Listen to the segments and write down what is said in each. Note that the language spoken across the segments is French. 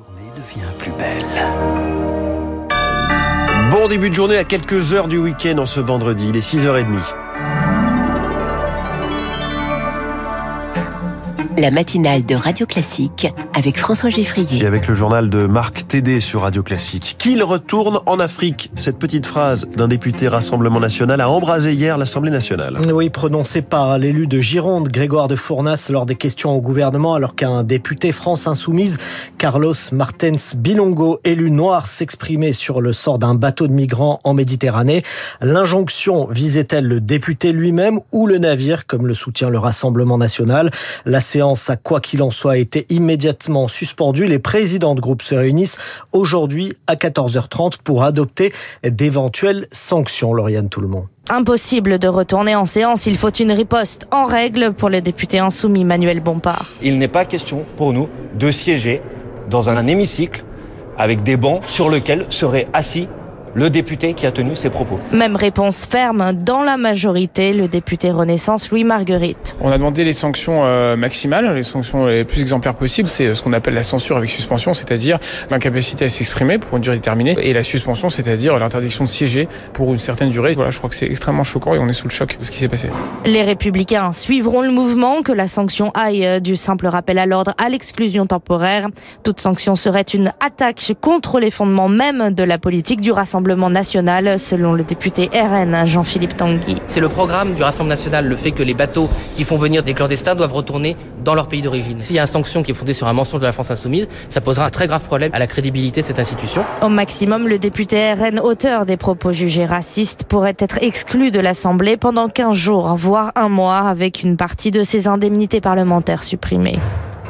journée devient plus belle. Bon début de journée à quelques heures du week-end en ce vendredi, il est 6h30. La matinale de Radio Classique avec François Geffrier. Et avec le journal de Marc Tédé sur Radio Classique. Qu'il retourne en Afrique Cette petite phrase d'un député Rassemblement National a embrasé hier l'Assemblée nationale. Oui, prononcée par l'élu de Gironde, Grégoire de Fournas, lors des questions au gouvernement, alors qu'un député France Insoumise, Carlos Martens Bilongo, élu noir, s'exprimait sur le sort d'un bateau de migrants en Méditerranée. L'injonction visait-elle le député lui-même ou le navire, comme le soutient le Rassemblement National? La séance à quoi qu'il en soit a été immédiatement suspendue. Les présidents de groupe se réunissent aujourd'hui à 14h30 pour adopter d'éventuelles sanctions. Lauriane Tout-le-Monde. Impossible de retourner en séance, il faut une riposte en règle pour le député insoumis Manuel Bompard. Il n'est pas question pour nous de siéger dans un hémicycle avec des bancs sur lesquels seraient assis le député qui a tenu ses propos. Même réponse ferme dans la majorité, le député Renaissance Louis Marguerite. On a demandé les sanctions euh, maximales, les sanctions les plus exemplaires possibles. C'est euh, ce qu'on appelle la censure avec suspension, c'est-à-dire l'incapacité à s'exprimer pour une durée déterminée, et la suspension, c'est-à-dire l'interdiction de siéger pour une certaine durée. Voilà, je crois que c'est extrêmement choquant et on est sous le choc de ce qui s'est passé. Les républicains suivront le mouvement, que la sanction aille euh, du simple rappel à l'ordre à l'exclusion temporaire. Toute sanction serait une attaque contre les fondements même de la politique du Rassemblement national, selon le député RN Jean-Philippe Tanguy. C'est le programme du Rassemblement national, le fait que les bateaux qui font venir des clandestins doivent retourner dans leur pays d'origine. S'il y a une sanction qui est fondée sur un mensonge de la France insoumise, ça posera un très grave problème à la crédibilité de cette institution. Au maximum, le député RN, auteur des propos jugés racistes, pourrait être exclu de l'Assemblée pendant 15 jours, voire un mois, avec une partie de ses indemnités parlementaires supprimées.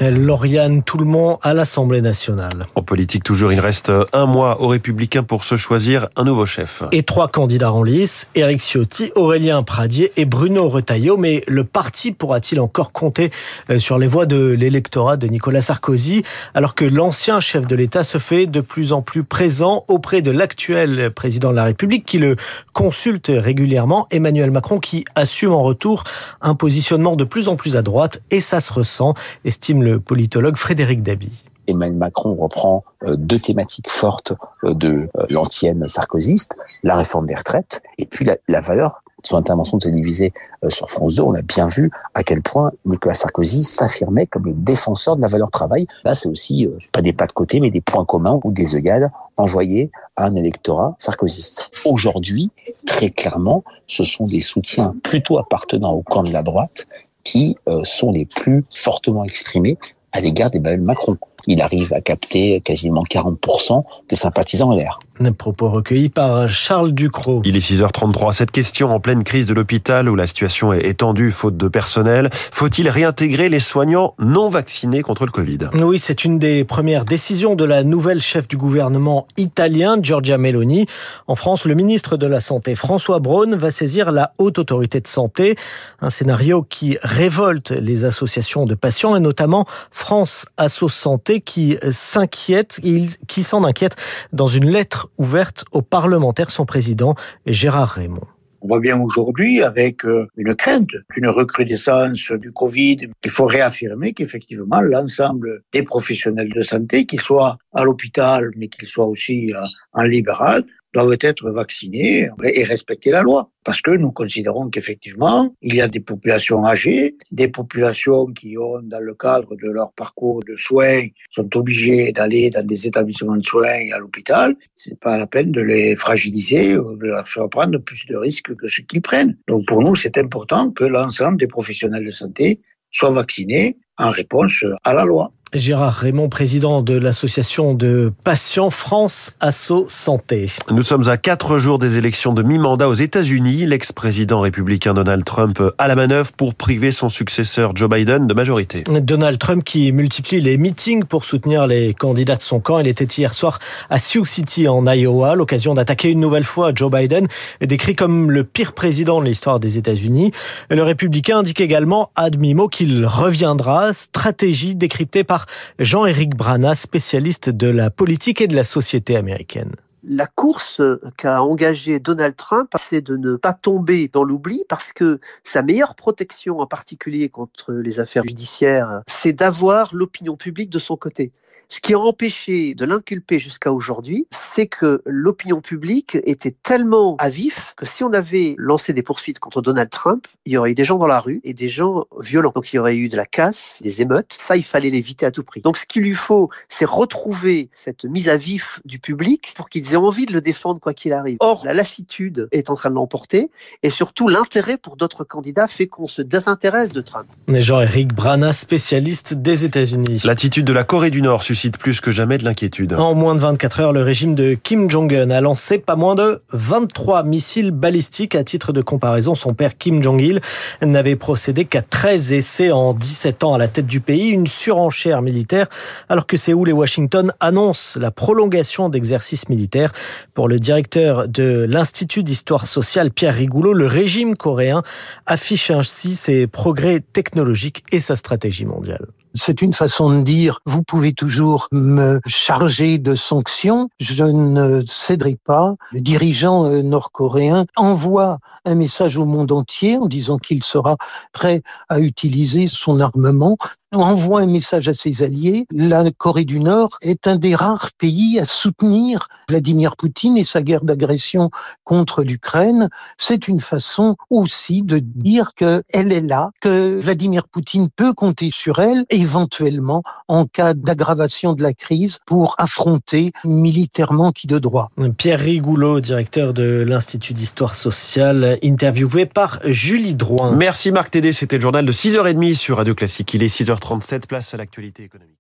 Lauriane Tout-le-Monde à l'Assemblée nationale. En politique toujours, il reste un mois aux Républicains pour se choisir un nouveau chef. Et trois candidats en lice, Éric Ciotti, Aurélien Pradier et Bruno Retailleau. Mais le parti pourra-t-il encore compter euh, sur les voix de l'électorat de Nicolas Sarkozy alors que l'ancien chef de l'État se fait de plus en plus présent auprès de l'actuel président de la République qui le consulte régulièrement, Emmanuel Macron qui assume en retour un positionnement de plus en plus à droite et ça se ressent, estime le politologue Frédéric Dabi. Emmanuel Macron reprend euh, deux thématiques fortes euh, de euh, l'ancienne sarkozyste, la réforme des retraites et puis la, valeur. Son intervention télévisée sur France 2, on a bien vu à quel point Nicolas Sarkozy s'affirmait comme le défenseur de la valeur travail. Là, c'est aussi pas des pas de côté, mais des points communs ou des œillades envoyés à un électorat sarkozyste. Aujourd'hui, très clairement, ce sont des soutiens plutôt appartenant au camp de la droite qui euh, sont les plus fortement exprimés à l'égard d'Emmanuel Macron. Il arrive à capter quasiment 40% des sympathisants LR. Un propos recueillis par Charles Ducrot. Il est 6h33. Cette question en pleine crise de l'hôpital où la situation est tendue faute de personnel. Faut-il réintégrer les soignants non vaccinés contre le Covid? Oui, c'est une des premières décisions de la nouvelle chef du gouvernement italien, Giorgia Meloni. En France, le ministre de la Santé, François Braun, va saisir la haute autorité de santé. Un scénario qui révolte les associations de patients et notamment France Asso Santé qui s'inquiète, qui s'en inquiète dans une lettre ouverte aux parlementaires, son président Gérard Raymond. On voit bien aujourd'hui, avec euh, une crainte d'une recrudescence du Covid, qu'il faut réaffirmer qu'effectivement, l'ensemble des professionnels de santé, qu'ils soient à l'hôpital, mais qu'ils soient aussi euh, en libéral, doivent être vaccinés et respecter la loi. Parce que nous considérons qu'effectivement, il y a des populations âgées, des populations qui ont, dans le cadre de leur parcours de soins, sont obligées d'aller dans des établissements de soins et à l'hôpital. C'est pas la peine de les fragiliser ou de leur faire prendre plus de risques que ce qu'ils prennent. Donc pour nous, c'est important que l'ensemble des professionnels de santé soient vaccinés en réponse à la loi. Gérard Raymond, président de l'association de patients France Asso Santé. Nous sommes à quatre jours des élections de mi-mandat aux États-Unis. L'ex-président républicain Donald Trump à la manœuvre pour priver son successeur Joe Biden de majorité. Donald Trump qui multiplie les meetings pour soutenir les candidats de son camp. Il était hier soir à Sioux City en Iowa, l'occasion d'attaquer une nouvelle fois Joe Biden, décrit comme le pire président de l'histoire des États-Unis. Le républicain indique également à demi-mot qu'il reviendra, stratégie décryptée par Jean-Éric Brana, spécialiste de la politique et de la société américaine. La course qu'a engagée Donald Trump, c'est de ne pas tomber dans l'oubli parce que sa meilleure protection, en particulier contre les affaires judiciaires, c'est d'avoir l'opinion publique de son côté. Ce qui a empêché de l'inculper jusqu'à aujourd'hui, c'est que l'opinion publique était tellement à vif que si on avait lancé des poursuites contre Donald Trump, il y aurait eu des gens dans la rue et des gens violents. Donc il y aurait eu de la casse, des émeutes. Ça, il fallait l'éviter à tout prix. Donc ce qu'il lui faut, c'est retrouver cette mise à vif du public pour qu'ils aient envie de le défendre quoi qu'il arrive. Or, la lassitude est en train de l'emporter et surtout l'intérêt pour d'autres candidats fait qu'on se désintéresse de Trump. Jean-Éric Brana, spécialiste des États-Unis. L'attitude de la Corée du Nord suscite plus que jamais de l'inquiétude. En moins de 24 heures, le régime de Kim Jong-un a lancé pas moins de 23 missiles balistiques. À titre de comparaison, son père Kim Jong-il n'avait procédé qu'à 13 essais en 17 ans à la tête du pays. Une surenchère militaire, alors que Séoul et Washington annoncent la prolongation d'exercices militaires. Pour le directeur de l'Institut d'histoire sociale, Pierre Rigoulot, le régime coréen affiche ainsi ses progrès technologiques et sa stratégie mondiale. C'est une façon de dire, vous pouvez toujours me charger de sanctions, je ne céderai pas. Le dirigeant euh, nord-coréen envoie un message au monde entier en disant qu'il sera prêt à utiliser son armement envoie un message à ses alliés. La Corée du Nord est un des rares pays à soutenir Vladimir Poutine et sa guerre d'agression contre l'Ukraine. C'est une façon aussi de dire qu'elle est là, que Vladimir Poutine peut compter sur elle, éventuellement en cas d'aggravation de la crise, pour affronter militairement qui de droit. Pierre Rigoulot, directeur de l'Institut d'histoire sociale, interviewé par Julie Drouin. Merci Marc Tédé, c'était le journal de 6h30 sur Radio Classique. Il est 6h37, place à l'actualité économique.